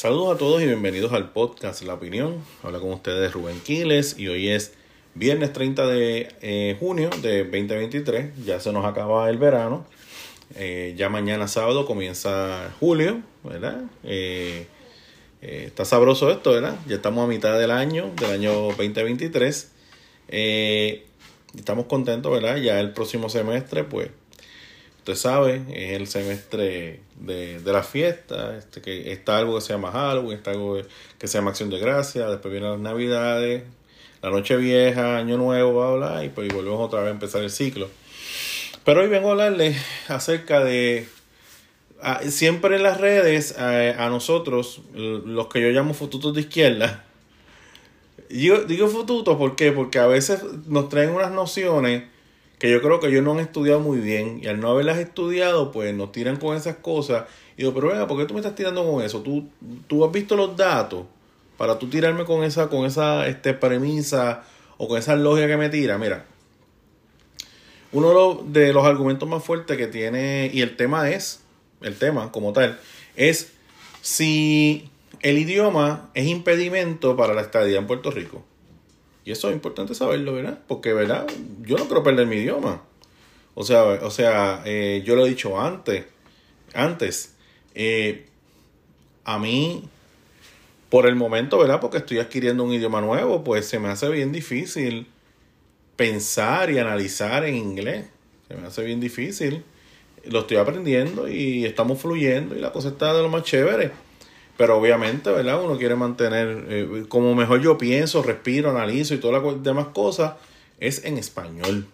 Saludos a todos y bienvenidos al podcast La Opinión. Habla con ustedes Rubén Quiles y hoy es viernes 30 de eh, junio de 2023. Ya se nos acaba el verano. Eh, ya mañana sábado comienza julio, ¿verdad? Eh, está sabroso esto, ¿verdad? Ya estamos a mitad del año, del año 2023. estamos contentos, ¿verdad? Ya el próximo semestre, pues usted sabe, es el semestre de, de la fiesta, este, que está algo que se llama Halloween, está algo que se llama Acción de Gracia, después vienen las Navidades, la Noche Vieja, Año Nuevo, bla, bla, y pues volvemos otra vez a empezar el ciclo. Pero hoy vengo a hablarles acerca de, siempre en las redes, a, nosotros, los que yo llamo fututos de izquierda, yo digo fututos, ¿por? Porque a veces nos traen unas nociones que yo creo que ellos no han estudiado muy bien y al no haberlas estudiado, pues nos tiran con esas cosas. Y digo, pero venga, ¿por qué tú me estás tirando con eso? ¿Tú, tú has visto los datos para tú tirarme con esa, con esa este, premisa o con esa lógica que me tira. Mira, uno de los argumentos más fuertes que tiene, y el tema es, el tema como tal, es si el idioma es impedimento para la estadía en Puerto Rico. Y eso es importante saberlo, ¿verdad? Porque, ¿verdad? Yo no quiero perder mi idioma. O sea, o sea eh, yo lo he dicho antes. Antes. Eh, a mí, por el momento, ¿verdad? Porque estoy adquiriendo un idioma nuevo, pues se me hace bien difícil pensar y analizar en inglés. Se me hace bien difícil. Lo estoy aprendiendo y estamos fluyendo y la cosa está de lo más chévere. Pero obviamente, ¿verdad? Uno quiere mantener, eh, como mejor yo pienso, respiro, analizo y todas las demás cosas, es en español.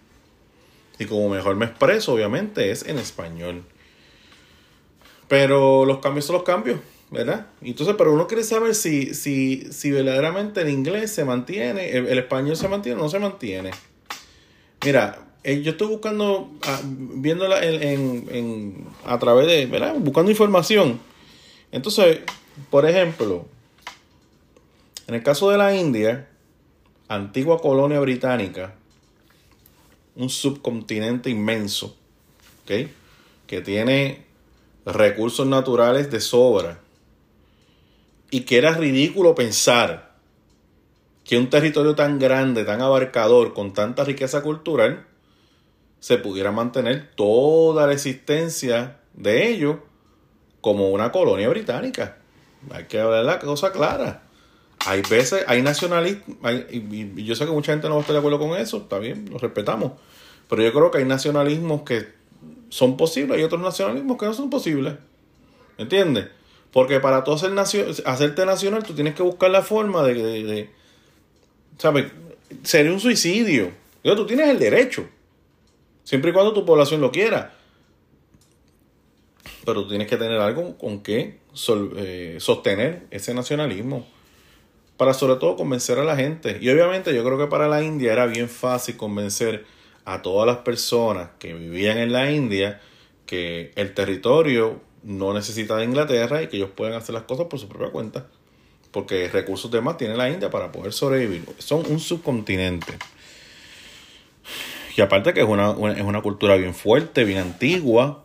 Y como mejor me expreso, obviamente, es en español. Pero los cambios son los cambios, ¿verdad? Entonces, pero uno quiere saber si, si, si verdaderamente el inglés se mantiene, el, español se mantiene o no se mantiene. Mira, eh, yo estoy buscando, ah, viéndola en, en, a través de, ¿verdad? Buscando información. Entonces, por ejemplo, en el caso de la India, antigua colonia británica, un subcontinente inmenso, que tiene recursos naturales de sobra, y que era ridículo pensar que un territorio tan grande, tan abarcador, con tanta riqueza cultural, se pudiera mantener toda la existencia de ello como una colonia británica. Hay que hablar la cosa clara. Hay veces, hay nacionalismo, y yo sé que mucha gente no estar de acuerdo con eso, está bien, lo respetamos. Pero yo creo que hay nacionalismos que son posibles y otros nacionalismos que no son posibles. ¿Entiendes? Porque para tú hacer hacerte nacional, tú tienes que buscar la forma de, de, ¿sabes? Sería un suicidio. tú tienes el derecho. Siempre y cuando tu población lo quiera pero tú tienes que tener algo con que eh, sostener ese nacionalismo para sobre todo convencer a la gente. Y obviamente yo creo que para la India era bien fácil convencer a todas las personas que vivían en la India que el territorio no necesita de Inglaterra y que ellos pueden hacer las cosas por su propia cuenta. Porque recursos demás tiene la India para poder sobrevivir. Son un subcontinente. Y aparte que es una, es una cultura bien fuerte, bien antigua.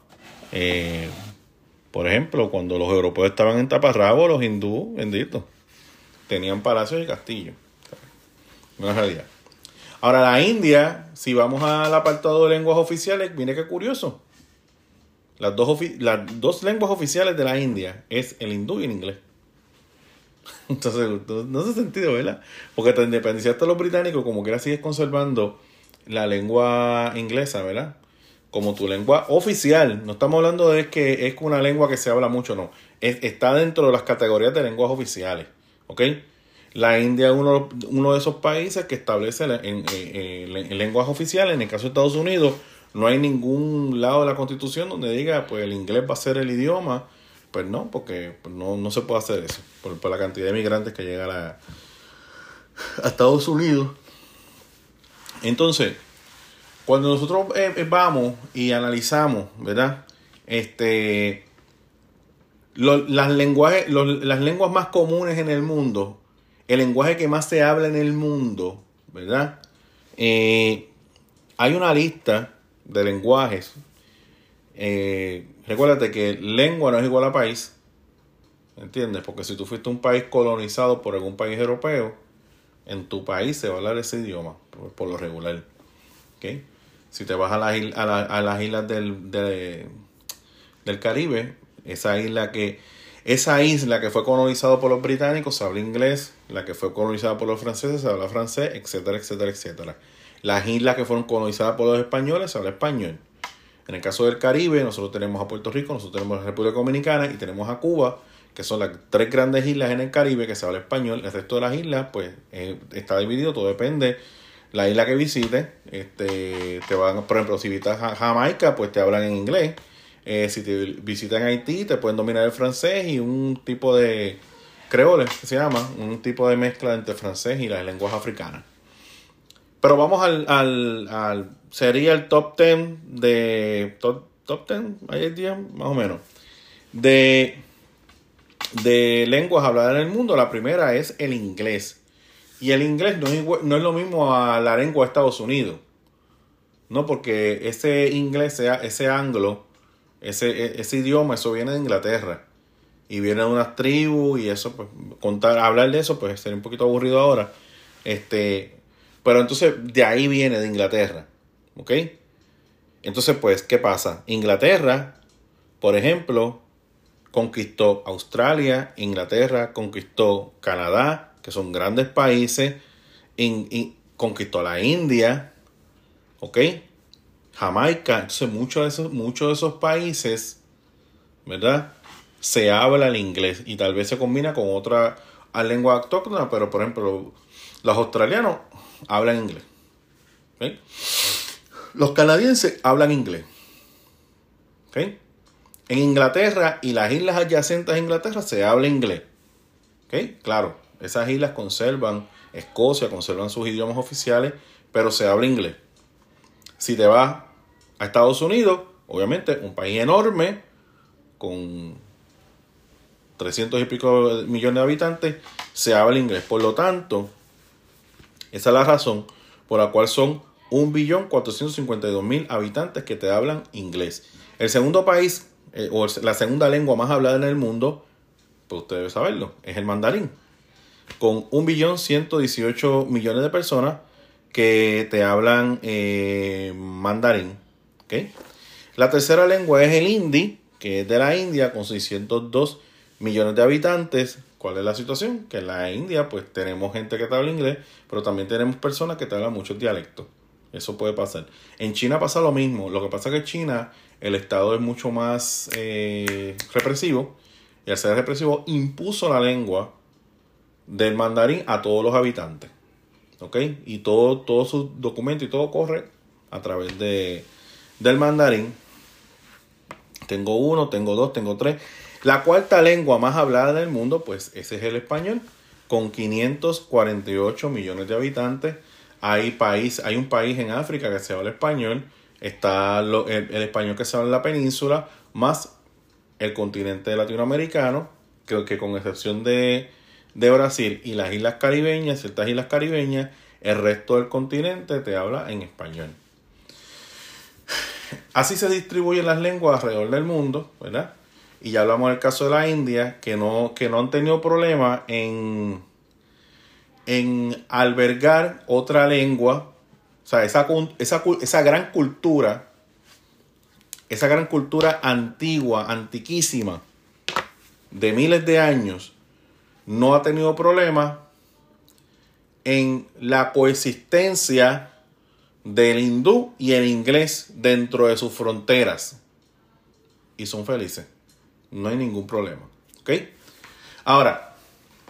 Eh, por ejemplo, cuando los europeos estaban en taparrabo, los hindúes, benditos, tenían palacios y castillos. Una realidad. Ahora, la India, si vamos al apartado de lenguas oficiales, mire qué curioso. Las dos, las dos lenguas oficiales de la India es el hindú y el inglés. Entonces, no hace sentido, ¿verdad? Porque te independenciaste de los británicos, como que ahora sigues conservando la lengua inglesa, ¿verdad? Como tu lengua oficial. No estamos hablando de que es una lengua que se habla mucho, no. está dentro de las categorías de lenguas oficiales. ¿Ok? La India es uno, uno de esos países que establece en, lenguas oficiales. En el caso de Estados Unidos, no hay ningún lado de la constitución donde diga pues el inglés va a ser el idioma. Pues no, porque no, se puede hacer eso. Por, la cantidad de migrantes que llegan a Estados Unidos. Entonces, cuando nosotros eh, eh, vamos y analizamos, ¿verdad? Este, las, lenguajes, las lenguas más comunes en el mundo, el lenguaje que más se habla en el mundo, ¿verdad? Eh, hay una lista de lenguajes. recuérdate que lengua no es igual a país. ¿entiendes? Porque si tú fuiste un país colonizado por algún país europeo, en tu país se va a hablar ese idioma, por, lo regular. ¿okay? Si te vas a, las a, las islas del, del Caribe, esa isla que esa isla que fue colonizada por los británicos se habla inglés, la que fue colonizada por los franceses se habla francés, etcétera, etcétera, etcétera. Las islas que fueron colonizadas por los españoles se habla español. En el caso del Caribe, nosotros tenemos a Puerto Rico, nosotros tenemos a la República Dominicana y tenemos a Cuba, que son las tres grandes islas en el Caribe que se habla español. El resto de las islas, pues, eh, está dividido, todo depende. La isla que visites, este, te van, por ejemplo, si visitas Jamaica, pues te hablan en inglés eh, si te visitan Haití, te pueden dominar el francés y un tipo de creole, que se llama, un tipo de mezcla entre francés y las lenguas africanas. Pero vamos al, al, al sería el top 10 de, top, top 10, hay día más o menos, de, de lenguas habladas en el mundo. La primera es el inglés. Y el inglés no es, no es lo mismo a la lengua de Estados Unidos. No, porque ese inglés, ese anglo, ese, e, ese idioma, eso viene de Inglaterra. Y viene de unas tribus y eso, pues, contar, hablar de eso, pues sería un poquito aburrido ahora. Este, pero entonces de ahí viene de Inglaterra. ¿Ok? Entonces, pues, ¿qué pasa? Inglaterra, por ejemplo, conquistó Australia, Inglaterra conquistó Canadá, que son grandes países, conquistó la India, ¿ok? Jamaica, entonces muchos de esos, de esos países, ¿verdad? Se habla el inglés y tal vez se combina con otra lengua autóctona, pero por ejemplo, los australianos hablan inglés. Los canadienses hablan inglés. En Inglaterra y las islas adyacentes a Inglaterra se habla inglés. Claro, esas islas conservan, Escocia conservan sus idiomas oficiales, pero se habla inglés. Si te vas a Estados Unidos, obviamente un país enorme, con 300 y pico millones de habitantes, se habla inglés. Por lo tanto, esa es la razón por la cual son 1.452.000 habitantes que te hablan inglés. El segundo país, eh, o la segunda lengua más hablada en el mundo, pues usted debe saberlo, es el mandarín. Con 1.118 millones de personas que te hablan eh, mandarín. La tercera lengua es el hindi, que es de la India, con 602 millones de habitantes. ¿Cuál es la situación? Que en la India, pues tenemos gente que te habla inglés, pero también tenemos personas que te hablan muchos dialectos. Eso puede pasar. En China pasa lo mismo. Lo que pasa es que en China el Estado es mucho más eh, represivo. Y al ser represivo, impuso la lengua del mandarín a todos los habitantes. ¿ok? Y todo, todo su documento y todo corre a través de, del mandarín. Tengo uno, tengo dos, tengo tres. La cuarta lengua más hablada del mundo, pues ese es el español, con 548 millones de habitantes. Hay, país, hay un país en África que se habla español, está el, español que se habla en la península, más el continente latinoamericano, que con excepción de, de Brasil y las islas caribeñas, ciertas islas caribeñas, el resto del continente te habla en español. Así se distribuyen las lenguas alrededor del mundo, ¿verdad? Y ya hablamos del caso de la India, que no, que no han tenido problema en, en albergar otra lengua, o sea, esa, esa, esa gran cultura, esa gran cultura antigua, antiquísima, de miles de años, no ha tenido problema en la coexistencia del hindú y el inglés dentro de sus fronteras. Y son felices. No hay ningún problema. ¿Ok? Ahora,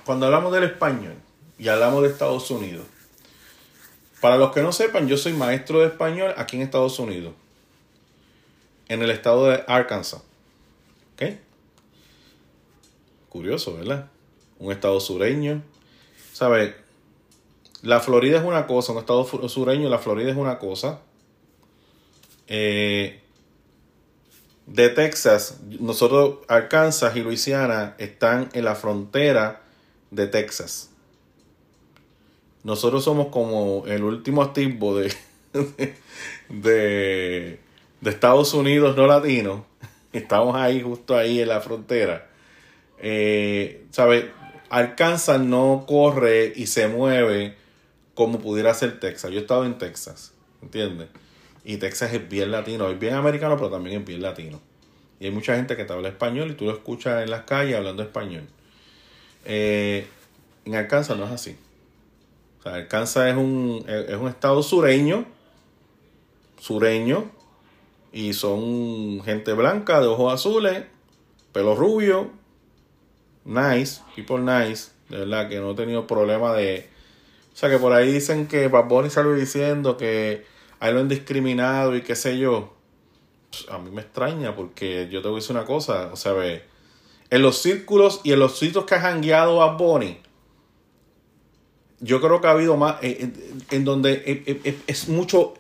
cuando hablamos del español y hablamos de Estados Unidos, para los que no sepan, yo soy maestro de español aquí en Estados Unidos. En el estado de Arkansas. ¿Ok? Curioso, ¿verdad? Un estado sureño. ¿Sabe? La Florida es una cosa, un estado sureño, la Florida es una cosa. Eh, de Texas, nosotros, Arkansas y Luisiana están en la frontera de Texas. Nosotros somos como el último activo de, de, de Estados Unidos no latino. Estamos ahí, justo ahí en la frontera. Eh, ¿Sabes? Arkansas no corre y se mueve como pudiera ser Texas. Yo he estado en Texas, ¿entiendes? Y Texas es bien latino, es bien americano, pero también es bien latino. Y hay mucha gente que te habla español y tú lo escuchas en las calles hablando español. Eh, en Arkansas no es así. O sea, Arkansas es un, es un estado sureño, sureño, y son gente blanca, de ojos azules, pelo rubio, nice, people nice, de verdad que no he tenido problema de... O sea, que por ahí dicen que Bad Bunny salió diciendo que ahí lo han discriminado y qué sé yo. Pues, a mí me extraña porque yo te voy a decir una cosa, o sea, ve, en los círculos y en los sitios que ha jangueado Bad Bunny, yo creo que ha habido más, en, donde es mucho,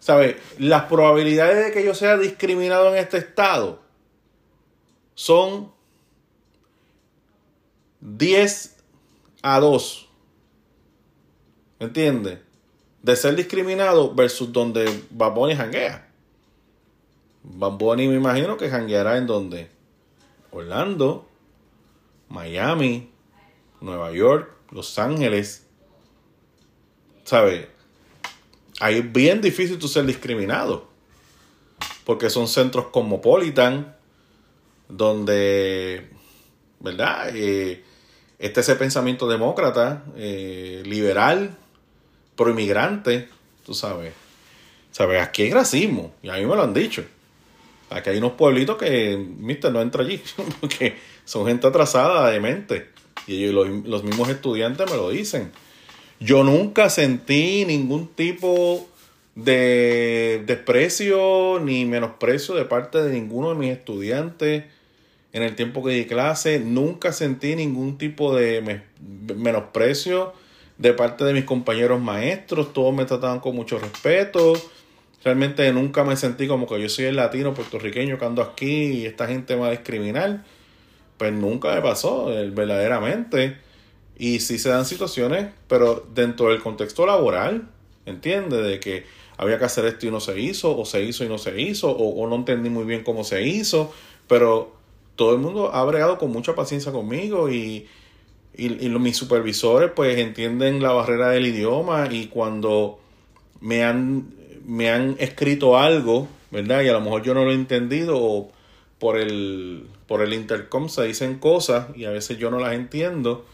¿sabes? Las probabilidades de que yo sea discriminado en este estado son 10 a 2. ¿Me entiendes? De ser discriminado versus donde Baboni janguea. Baboni me imagino que jangueará en donde? Orlando, Miami, Nueva York, Los Ángeles. ¿Sabes? Ahí es bien difícil tú ser discriminado. Porque son centros cosmopolitan, donde, ¿verdad? Eh, este ese pensamiento demócrata, eh, liberal, pro inmigrante, tú sabes. ¿Sabes? Aquí hay racismo, y a mí me lo han dicho. Aquí hay unos pueblitos que, mister, no entra allí, porque son gente atrasada de mente. Y los, los mismos estudiantes me lo dicen. Yo nunca sentí ningún tipo de desprecio ni menosprecio de parte de ninguno de mis estudiantes en el tiempo que di clase. Nunca sentí ningún tipo de menosprecio de parte de mis compañeros maestros. Todos me trataban con mucho respeto. Realmente nunca me sentí como que yo soy el latino puertorriqueño que ando aquí y esta gente me va a discriminar. Pues nunca me pasó, eh, verdaderamente. Y sí se dan situaciones, pero dentro del contexto laboral, ¿entiendes? De que había que hacer esto y no se hizo, o se hizo y no se hizo, o, no entendí muy bien cómo se hizo, pero todo el mundo ha bregado con mucha paciencia conmigo y, y, mis supervisores pues entienden la barrera del idioma y cuando me han, me han escrito algo, ¿verdad? Y a lo mejor yo no lo he entendido o por el, por el intercom se dicen cosas y a veces yo no las entiendo,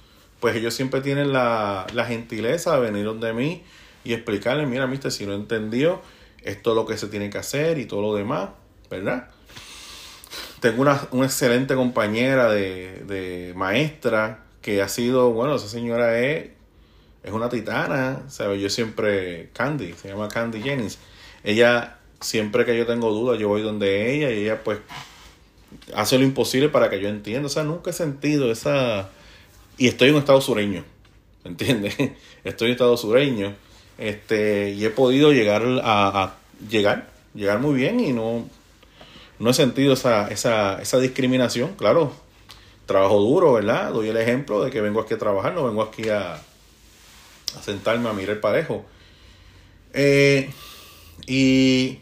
pues ellos siempre tienen la, la gentileza de venir donde mí y explicarle, mira, mister, si no entendió, esto es lo que se tiene que hacer y todo lo demás, ¿verdad? Tengo una, una excelente compañera de, de maestra que ha sido, bueno, esa señora es, es una titana, ¿sabes? Yo siempre, Candy, se llama Candy Jennings. Ella, siempre que yo tengo dudas, yo voy donde ella y ella pues hace lo imposible para que yo entienda. O sea, nunca he sentido esa... Y estoy en un estado sureño, ¿entiendes? Estoy en un estado sureño este, y he podido llegar a, llegar, llegar muy bien y no, no he sentido esa, esa, esa discriminación, claro. Trabajo duro, ¿verdad? Doy el ejemplo de que vengo aquí a trabajar, no vengo aquí a, sentarme a mirar parejo. Eh, y,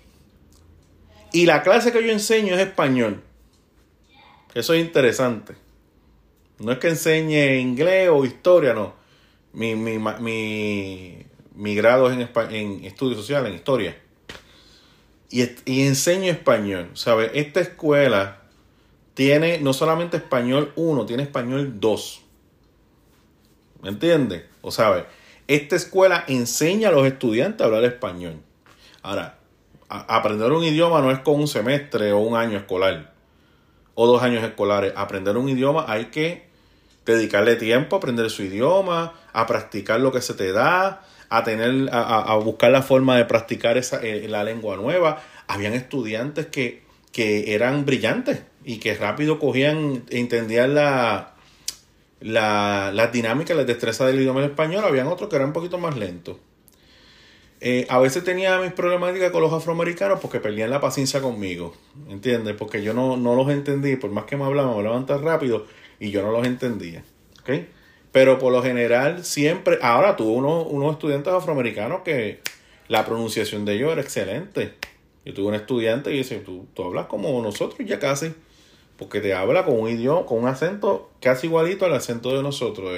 y la clase que yo enseño es español. Eso es interesante. No es que enseñe inglés o historia, no. Mi, mi, mi, mi grado es en, en estudios sociales, en historia. Y, enseño español. ¿Sabes? Esta escuela tiene no solamente español 1, tiene español 2. ¿Me entiendes? O sabes, esta escuela enseña a los estudiantes a hablar español. Ahora, aprender un idioma no es con un semestre o un año escolar o dos años escolares. Aprender un idioma hay que dedicarle tiempo a aprender su idioma, a practicar lo que se te da, a tener, a, buscar la forma de practicar esa, eh, la lengua nueva. Habían estudiantes que, que eran brillantes y que rápido cogían, entendían la, la, las dinámicas, las destrezas del idioma español. Habían otros que eran un poquito más lentos. Eh, a veces tenía mis problemáticas con los afroamericanos porque perdían la paciencia conmigo, ¿entiendes? Porque yo no, no los entendí, por más que me hablaban, me hablaban tan rápido y yo no los entendía, ¿ok? Pero por lo general siempre, ahora tuve unos, unos estudiantes afroamericanos que la pronunciación de ellos era excelente. Yo tuve un estudiante y dice, tú, tú hablas como nosotros ya casi, porque te habla con un idioma, con un acento casi igualito al acento de nosotros,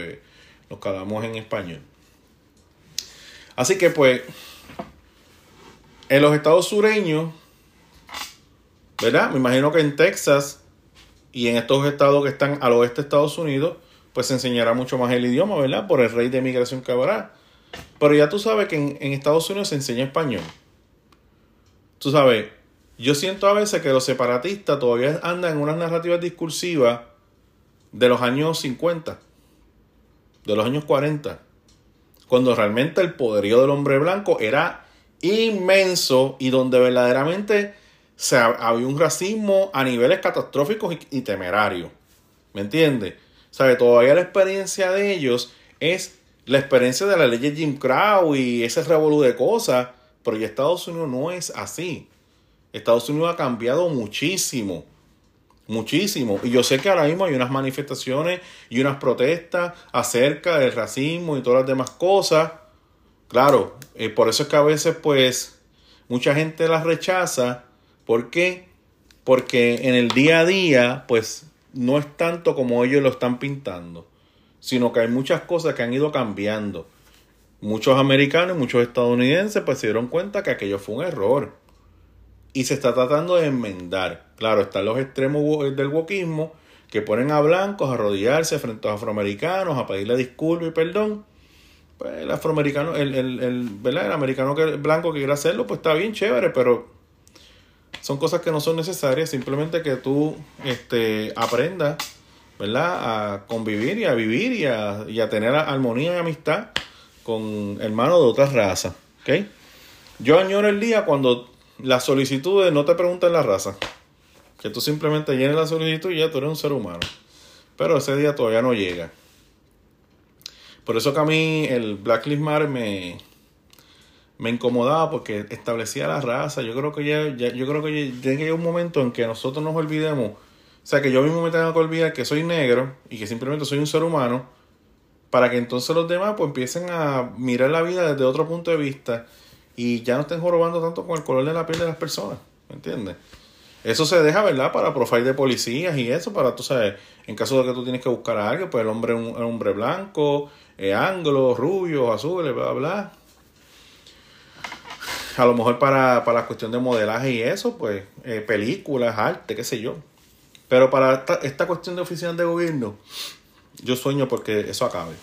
los que hablamos en español. Así que pues, en los estados sureños, ¿verdad? Me imagino que en Texas y en estos estados que están al oeste de Estados Unidos, pues se enseñará mucho más el idioma, ¿verdad? Por el rey de migración que habrá. Pero ya tú sabes que en, Estados Unidos se enseña español. Tú sabes, yo siento a veces que los separatistas todavía andan en unas narrativas discursivas de los años 50, de los años 40, cuando realmente el poderío del hombre blanco era inmenso y donde verdaderamente se, había un racismo a niveles catastróficos y, y temerarios. ¿Me entiendes? ¿Sabe? Todavía la experiencia de ellos es la experiencia de la ley de Jim Crow y ese revolú de cosas, pero ya Estados Unidos no es así. Estados Unidos ha cambiado muchísimo, muchísimo. Y yo sé que ahora mismo hay unas manifestaciones y unas protestas acerca del racismo y todas las demás cosas. Claro, eh, por eso es que a veces pues mucha gente las rechaza. ¿Por qué? Porque en el día a día pues no es tanto como ellos lo están pintando, sino que hay muchas cosas que han ido cambiando. Muchos americanos y muchos estadounidenses pues se dieron cuenta que aquello fue un error. Y se está tratando de enmendar. Claro, están los extremos del wokismo que ponen a blancos a arrodillarse frente a los afroamericanos, a pedirle disculpas y perdón. Pues el afroamericano, el, el, el, ¿verdad? el americano que, blanco que quiere hacerlo, pues está bien chévere, pero son cosas que no son necesarias, simplemente que tú este, aprendas, ¿verdad? A convivir y a vivir y a, y a tener armonía y amistad con hermanos de otras razas, ¿ok? Yo añoro el día cuando las solicitudes no te preguntan la raza, que tú simplemente llenes la solicitud y ya tú eres un ser humano, pero ese día todavía no llega. Por eso que a mí el Black Lives Matter me, me incomodaba porque establecía la raza. Yo creo que ya, yo creo que llegar un momento en que nosotros nos olvidemos. O sea, que yo mismo me tenga que olvidar que soy negro y que simplemente soy un ser humano para que entonces los demás pues empiecen a mirar la vida desde otro punto de vista y ya no estén jorobando tanto con el color de la piel de las personas, ¿me entiendes? Eso se deja, ¿verdad? Para profile de policías y eso, para, tú sabes, en caso de que tú tienes que buscar a alguien, pues el hombre es un hombre blanco, anglo, rubio, azul, bla, bla, bla a lo mejor para, para la cuestión de modelaje y eso, pues eh, películas, arte, qué sé yo. Pero para esta, cuestión de oficinas de gobierno, yo sueño porque eso acabe.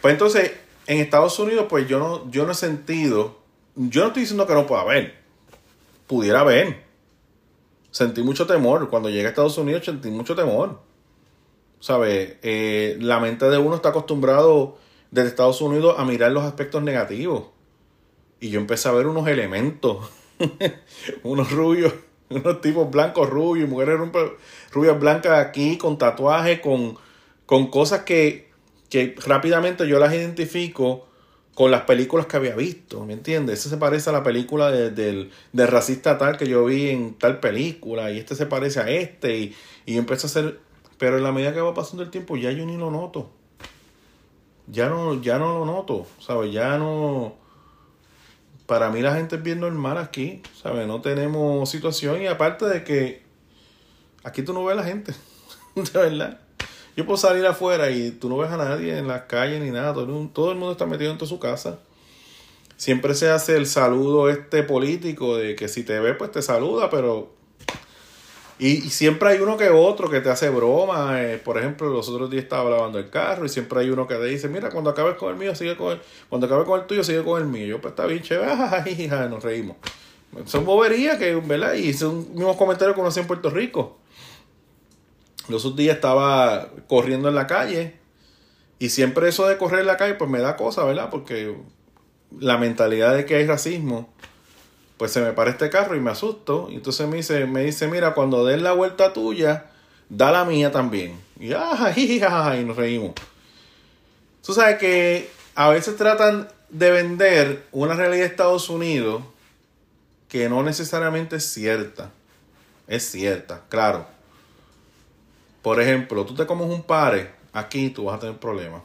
Pues entonces, en Estados Unidos, pues yo no, yo no he sentido, yo no estoy diciendo que no pueda haber, pudiera haber. Sentí mucho temor. Cuando llegué a Estados Unidos sentí mucho temor. ¿Sabes? Eh, la mente de uno está acostumbrado desde Estados Unidos a mirar los aspectos negativos. Y yo empecé a ver unos elementos, unos rubios, unos tipos blancos rubios, mujeres rubias blancas aquí con tatuajes, con, con cosas que, que rápidamente yo las identifico con las películas que había visto, ¿me entiendes? Ese se parece a la película del, racista tal que yo vi en tal película, y este se parece a este, y, y empiezo a hacer, pero en la medida que va pasando el tiempo ya yo ni lo noto. Ya no, ya no lo noto, ¿sabes? Ya no, para mí la gente es bien normal aquí, ¿sabes? No tenemos situación y aparte de que aquí tú no ves a la gente, de verdad. Yo puedo salir afuera y tú no ves a nadie en las calles ni nada, todo el, mundo, todo el mundo está metido en su casa. Siempre se hace el saludo este político de que si te ve pues te saluda, pero y, siempre hay uno que otro que te hace broma. Eh, por ejemplo, los otros días estaba lavando el carro y siempre hay uno que te dice, mira, cuando acabes con el mío, sigue con el... Cuando acabes con el tuyo, sigue con el mío. Yo, pues está bien chévere, nos reímos. Son boberías que, ¿verdad? Y son mismos comentarios que uno hace en Puerto Rico. Los otros días estaba corriendo en la calle y siempre eso de correr en la calle, pues me da cosa, ¿verdad? Porque la mentalidad de que hay racismo pues se me para este carro y me asusto. Y entonces me dice, me dice, mira, cuando des la vuelta tuya, da la mía también. Y, ah, y nos reímos. Tú sabes que a veces tratan de vender una realidad de Estados Unidos que no necesariamente es cierta. Es cierta, claro. Por ejemplo, tú te comes un pare, aquí tú vas a tener problemas.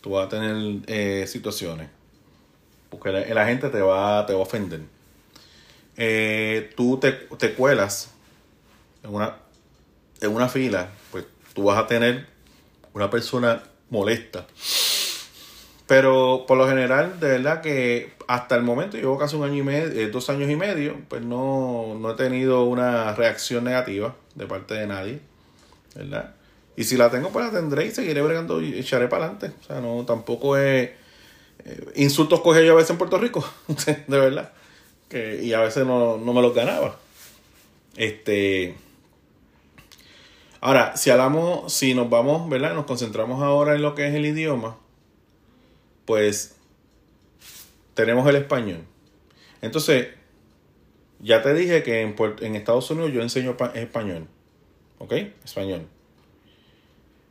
Tú vas a tener eh, situaciones. Porque la, la, gente te va, te va a ofender eh, tú te, te, cuelas en una, en una fila, pues tú vas a tener una persona molesta. Pero por lo general, de verdad que hasta el momento, llevo casi un año y medio, eh, dos años y medio, pues no, no he tenido una reacción negativa de parte de nadie, ¿verdad? Y si la tengo, pues la tendré y seguiré bregando y echaré para adelante. O sea, no, tampoco es... Eh, insultos cogía yo a veces en Puerto Rico, de verdad. Y a veces no, no me los ganaba. Este... Ahora, si hablamos, si nos vamos, ¿verdad? Nos concentramos ahora en lo que es el idioma, pues tenemos el español. Entonces, ya te dije que en, en Estados Unidos yo enseño español. ¿Ok? Español.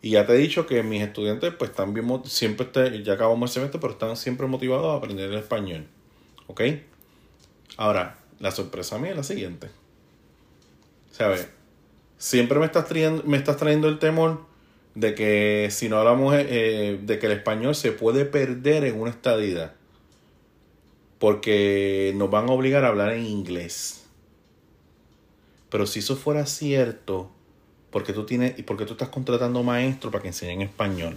Y ya te he dicho que mis estudiantes pues están bien, siempre, ya acabamos el semestre, pero están siempre motivados a aprender el español. ¿Ok? Ahora, la sorpresa mía es la siguiente. ¿Sabes? Siempre me estás, trayendo, me estás trayendo el temor de que si no hablamos, eh, eh, de que el español se puede perder en una estadía. Porque nos van a obligar a hablar en inglés. Pero si eso fuera cierto, porque tú tienes y porque tú estás contratando maestros para que enseñen español.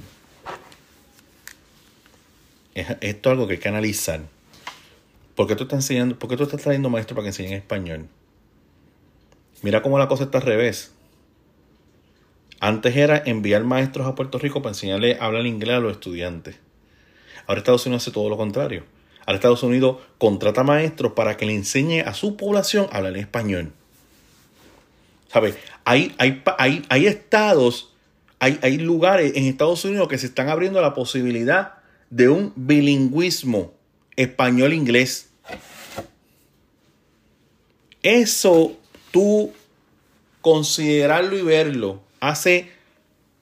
esto es algo que hay que analizar. ¿Por qué tú estás enseñando, por qué tú estás trayendo maestros para que enseñen español? Mira cómo la cosa está al revés. Antes era enviar maestros a Puerto Rico para enseñarle a hablar inglés a los estudiantes. Ahora Estados Unidos hace todo lo contrario. Ahora Estados Unidos contrata maestros para que le enseñe a su población a hablar español. ¿Sabes? Hay, hay, hay, estados, hay, hay lugares en Estados Unidos que se están abriendo la posibilidad de un bilingüismo español-inglés. Eso tú considerarlo y verlo hace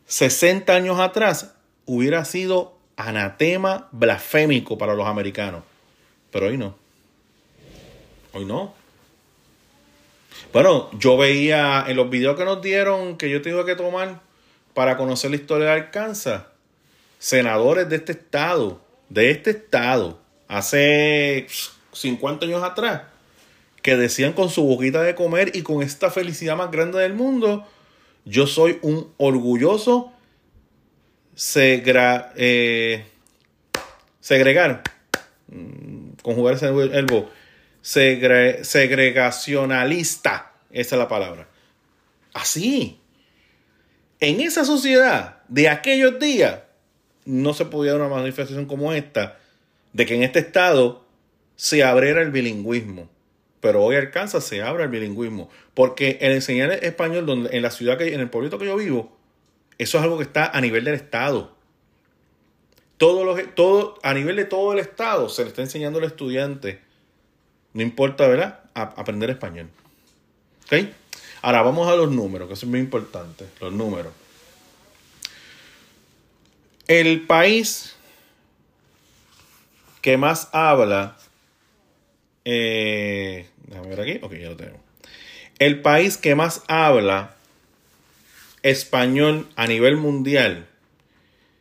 60 años atrás hubiera sido anatema blasfémico para los americanos. Pero hoy no. Hoy no. Bueno, yo veía en los videos que nos dieron que yo tuve que tomar para conocer la historia de Arkansas, senadores de este estado, de este estado, hace 50 años atrás, que decían con su boquita de comer y con esta felicidad más grande del mundo, yo soy un orgulloso eh, segregar, mm, conjugar ese verbo, segregacionalista. Esa es la palabra. Así. En esa sociedad de aquellos días no se podía dar una manifestación como esta de que en este estado se abriera el bilingüismo. Pero hoy alcanza, se abre el bilingüismo. Porque el enseñar español donde, en la ciudad, que, en el pueblito que yo vivo, eso es algo que está a nivel del Estado. Todo, todo, a nivel de todo el Estado se le está enseñando al estudiante no importa, ¿verdad? aprender español. ¿Ok? Ahora vamos a los números, que es muy importante. Los números. El país que más habla. Eh, déjame ver aquí. Ok, ya lo tengo. El país que más habla español a nivel mundial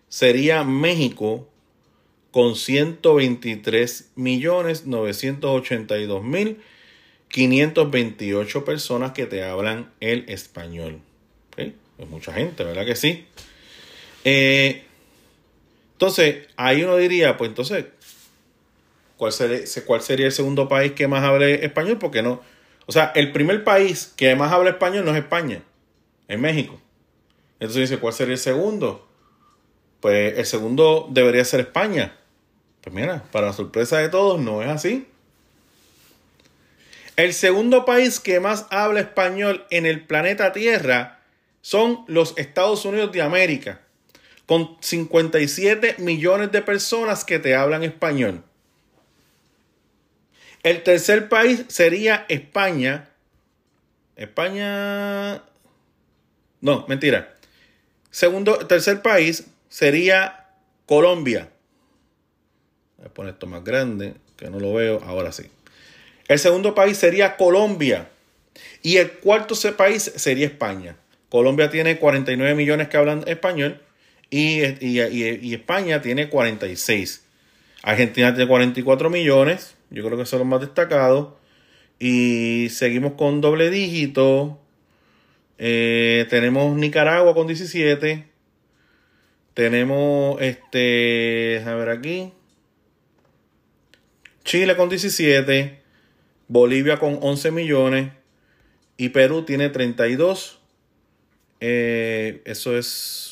sería México con 123 millones 982 mil 528 personas que te hablan el español. Es mucha gente, ¿verdad que sí? Eh, entonces, ahí uno diría, pues entonces, ¿cuál sería, ¿cuál sería el segundo país que más hable español? Porque no. O sea, el primer país que más habla español no es España, es México. Entonces dice, ¿cuál sería el segundo? Pues el segundo debería ser España. Pues mira, para la sorpresa de todos, no es así. El segundo país que más habla español en el planeta Tierra son los Estados Unidos de América, con 57 millones de personas que te hablan español. El tercer país sería España. España... No, mentira. Segundo, tercer país sería Colombia Voy a poner esto más grande, que no lo veo. Ahora sí. El segundo país sería Colombia. Y el cuarto país sería España. Colombia tiene 49 millones que hablan español y, y, España tiene 46. Argentina tiene 44 millones. Yo creo que son los más destacados. Y seguimos con doble dígito. Eh, tenemos Nicaragua con 17. Tenemos, este, a ver aquí. Chile con 17. Bolivia con 11 millones. Y Perú tiene 32. Eh, eso es...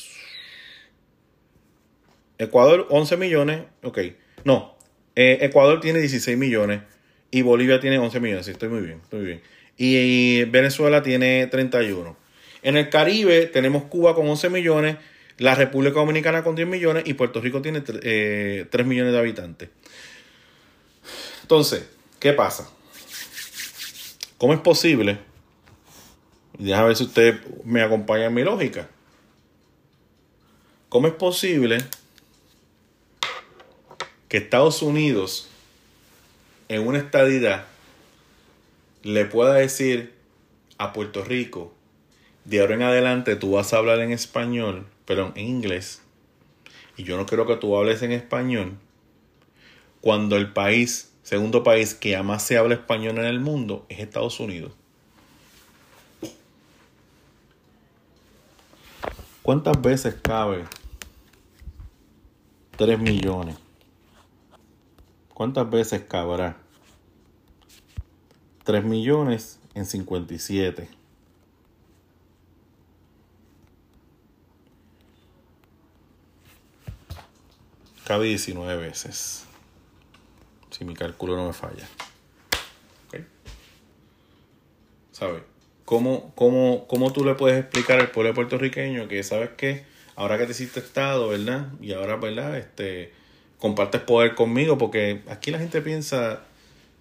Ecuador 11 millones. Ok. No. Eh, Ecuador tiene 16 millones. Y Bolivia tiene 11 millones. Sí, estoy muy bien. Estoy bien. Y, Venezuela tiene 31. En el Caribe tenemos Cuba con 11 millones. La República Dominicana con 10 millones. Y Puerto Rico tiene 3 eh, millones de habitantes. Entonces, ¿qué pasa? ¿Cómo es posible? Déjame ver si usted me acompaña en mi lógica. ¿Cómo es posible que Estados Unidos en una estadidad le pueda decir a Puerto Rico, de ahora en adelante tú vas a hablar en español, perdón, en inglés, y yo no quiero que tú hables en español, cuando el país, segundo país que más se habla español en el mundo es Estados Unidos. ¿Cuántas veces cabe 3 millones? ¿Cuántas veces cabrá 3 millones en 57? Cabe 19 veces. Si mi cálculo no me falla. ¿Sabes? ¿Cómo, cómo, ¿Cómo tú le puedes explicar al pueblo puertorriqueño que, ¿sabes qué? Ahora que te hiciste Estado, ¿verdad? Y ahora, ¿verdad? Este compartes poder conmigo, porque aquí la gente piensa,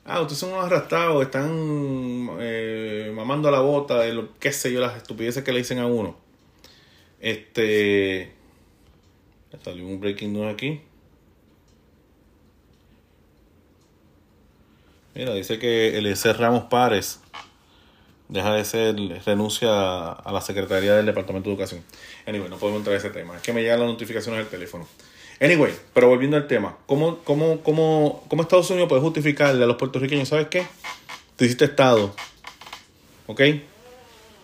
ah, ustedes son unos arrastrados, están eh, mamando la bota de lo, qué sé yo, las estupideces que le dicen a uno. Este. Salió un breaking news aquí. Mira, dice que el Eliezer Ramos Párez deja de ser, renuncia a la Secretaría del Departamento de Educación. Anyway, no podemos entrar a ese tema. Es que me llegan las notificaciones del teléfono. Anyway, pero volviendo al tema, ¿cómo, cómo, cómo, cómo Estados Unidos puede justificarle a los puertorriqueños, ¿sabes qué? Tú hiciste Estado, ¿ok?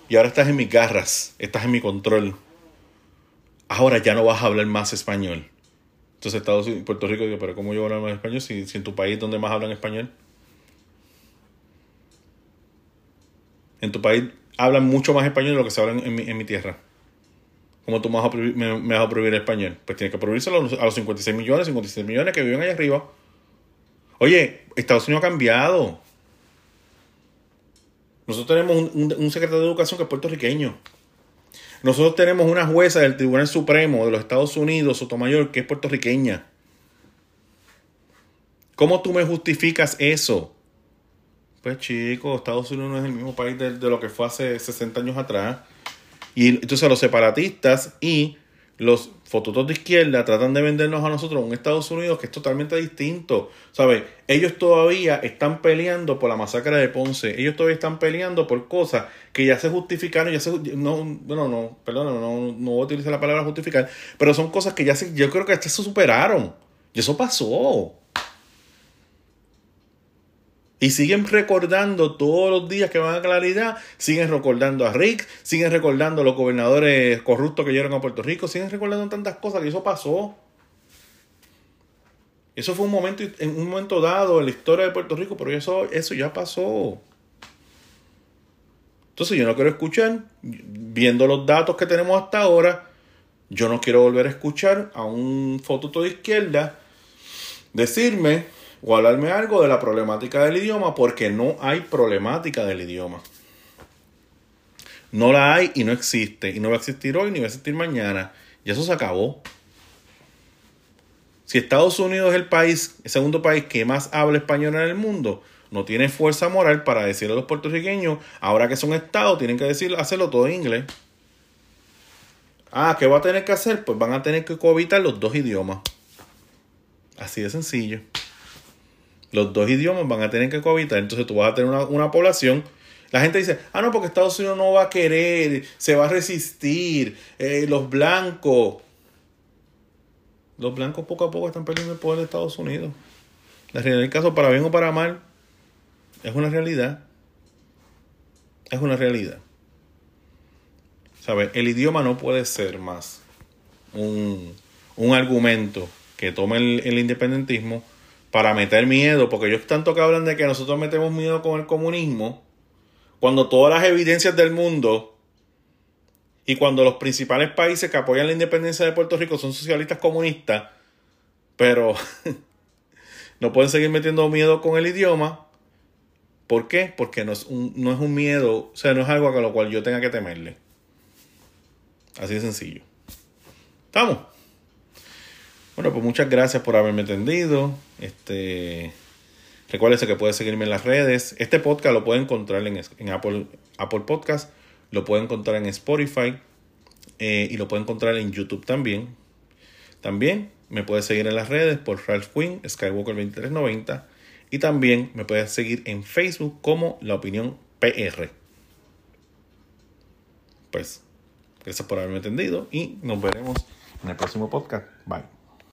Y ahora estás en mis garras, estás en mi control. Ahora ya no vas a hablar más español. Entonces Estados Unidos, Puerto Rico, pero ¿cómo yo voy a hablar más español si, si en tu país donde más hablan español? En tu país hablan mucho más español de lo que se habla en mi, en mi tierra. ¿Cómo tú me vas, a prohibir, el español? Pues tienes que prohibírselo a los, a los 56 millones, 56 millones que viven allá arriba. Oye, Estados Unidos ha cambiado. Nosotros tenemos un, secretario de educación que es puertorriqueño. Nosotros tenemos una jueza del Tribunal Supremo de los Estados Unidos, Sotomayor, que es puertorriqueña. ¿Cómo tú me justificas eso? Pues chicos, Estados Unidos no es el mismo país de lo que fue hace 60 años atrás. Y entonces los separatistas y los fototos de izquierda tratan de vendernos a nosotros un Estados Unidos que es totalmente distinto. ¿Sabes? Ellos todavía están peleando por la masacre de Ponce. Ellos todavía están peleando por cosas que ya se justificaron. Ya se, no, bueno, no, perdón, no, no voy a utilizar la palabra justificar. Pero son cosas que ya se, yo creo que hasta se superaron. Y eso pasó. Y siguen recordando todos los días que van a Claridad, siguen recordando a Rick, siguen recordando a los gobernadores corruptos que llegaron a Puerto Rico, siguen recordando tantas cosas que eso pasó. Eso fue un momento, en un momento dado en la historia de Puerto Rico, pero eso, eso ya pasó. Entonces yo no quiero escuchar, viendo los datos que tenemos hasta ahora, yo no quiero volver a escuchar a un fotuto de izquierda decirme o hablarme algo de la problemática del idioma porque no hay problemática del idioma. No la hay y no existe. Y no va a existir hoy ni va a existir mañana. Y eso se acabó. Si Estados Unidos es el país, el segundo país que más habla español en el mundo, no tiene fuerza moral para decirle a los puertorriqueños, ahora que son estados, tienen que decir, hacerlo todo en inglés. Ah, ¿qué va a tener que hacer? Pues van a tener que cohabitar los dos idiomas. Así de sencillo los dos idiomas van a tener que cohabitar. Entonces tú vas a tener una, población. La gente dice, ah, no, porque Estados Unidos no va a querer, se va a resistir, eh, los blancos. Los blancos poco a poco están perdiendo el poder de Estados Unidos. La realidad del caso, para bien o para mal, es una realidad. Es una realidad. ¿Sabes? El idioma no puede ser más un, un argumento que tome el, el, independentismo para meter miedo, porque ellos tanto que hablan de que nosotros metemos miedo con el comunismo, cuando todas las evidencias del mundo y cuando los principales países que apoyan la independencia de Puerto Rico son socialistas comunistas, pero no pueden seguir metiendo miedo con el idioma. ¿Por qué? Porque no es un, no es un miedo, o sea, no es algo a lo cual yo tenga que temerle. Así de sencillo. ¿Estamos? Bueno, pues muchas gracias por haberme entendido. Este, recuérdese que puede seguirme en las redes. Este podcast lo puede encontrar en, Apple, Apple Podcast lo pueden encontrar en Spotify eh, y lo pueden encontrar en YouTube también. También me puedes seguir en las redes por Ralph Quinn, Skywalker 2390. Y también me puedes seguir en Facebook como La Opinión PR. Pues, gracias por haberme entendido y nos veremos en el próximo podcast. Bye.